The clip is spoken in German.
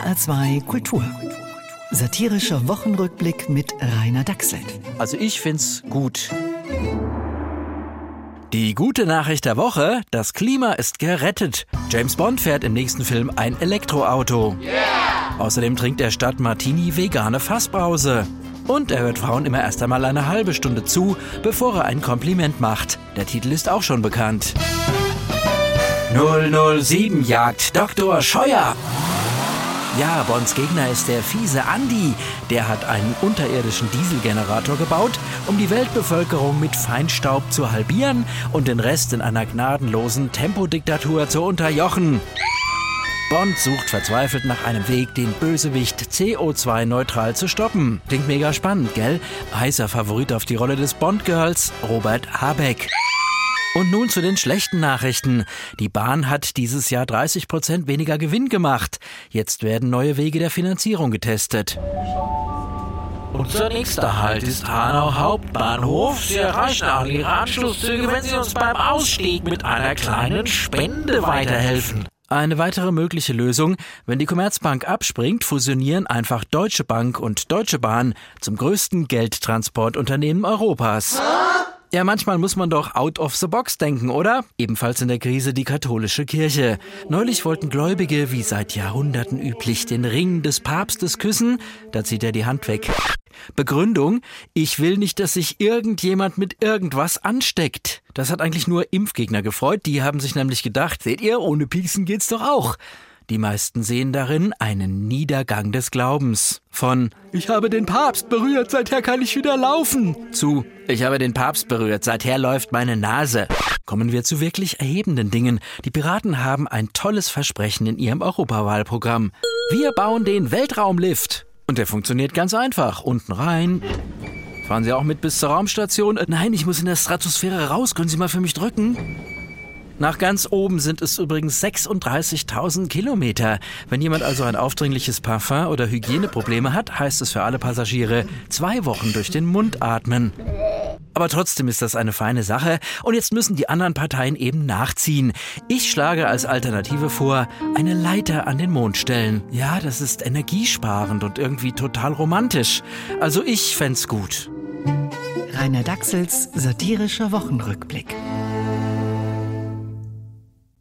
HR2 Kultur. Satirischer Wochenrückblick mit Rainer Dachselt. Also ich find's gut. Die gute Nachricht der Woche, das Klima ist gerettet. James Bond fährt im nächsten Film ein Elektroauto. Yeah! Außerdem trinkt er statt Martini vegane Fassbrause. Und er hört Frauen immer erst einmal eine halbe Stunde zu, bevor er ein Kompliment macht. Der Titel ist auch schon bekannt. 007 Jagd Dr. Scheuer. Ja, Bonds Gegner ist der fiese Andy. Der hat einen unterirdischen Dieselgenerator gebaut, um die Weltbevölkerung mit Feinstaub zu halbieren und den Rest in einer gnadenlosen Tempodiktatur zu unterjochen. Bond sucht verzweifelt nach einem Weg, den Bösewicht CO2-neutral zu stoppen. Klingt mega spannend, gell? Heißer Favorit auf die Rolle des Bond-Girls, Robert Habeck. Und nun zu den schlechten Nachrichten. Die Bahn hat dieses Jahr 30 Prozent weniger Gewinn gemacht. Jetzt werden neue Wege der Finanzierung getestet. Unser nächster Halt ist Hanau Hauptbahnhof. Sie erreichen auch Ihre Anschlusszüge, wenn Sie uns beim Ausstieg mit einer kleinen Spende weiterhelfen. Eine weitere mögliche Lösung, wenn die Commerzbank abspringt, fusionieren einfach Deutsche Bank und Deutsche Bahn zum größten Geldtransportunternehmen Europas. Ja, manchmal muss man doch out of the box denken, oder? Ebenfalls in der Krise die katholische Kirche. Neulich wollten Gläubige, wie seit Jahrhunderten üblich, den Ring des Papstes küssen. Da zieht er die Hand weg. Begründung, ich will nicht, dass sich irgendjemand mit irgendwas ansteckt. Das hat eigentlich nur Impfgegner gefreut, die haben sich nämlich gedacht, seht ihr, ohne Pieksen geht's doch auch. Die meisten sehen darin einen Niedergang des Glaubens. Von Ich habe den Papst berührt, seither kann ich wieder laufen zu Ich habe den Papst berührt, seither läuft meine Nase. Kommen wir zu wirklich erhebenden Dingen. Die Piraten haben ein tolles Versprechen in ihrem Europawahlprogramm. Wir bauen den Weltraumlift. Und der funktioniert ganz einfach. Unten rein. Fahren Sie auch mit bis zur Raumstation? Nein, ich muss in der Stratosphäre raus. Können Sie mal für mich drücken? Nach ganz oben sind es übrigens 36.000 Kilometer. Wenn jemand also ein aufdringliches Parfum oder Hygieneprobleme hat, heißt es für alle Passagiere zwei Wochen durch den Mund atmen. Aber trotzdem ist das eine feine Sache und jetzt müssen die anderen Parteien eben nachziehen. Ich schlage als Alternative vor, eine Leiter an den Mond stellen. Ja, das ist energiesparend und irgendwie total romantisch. Also ich fänd's gut. Rainer Dachsels satirischer Wochenrückblick.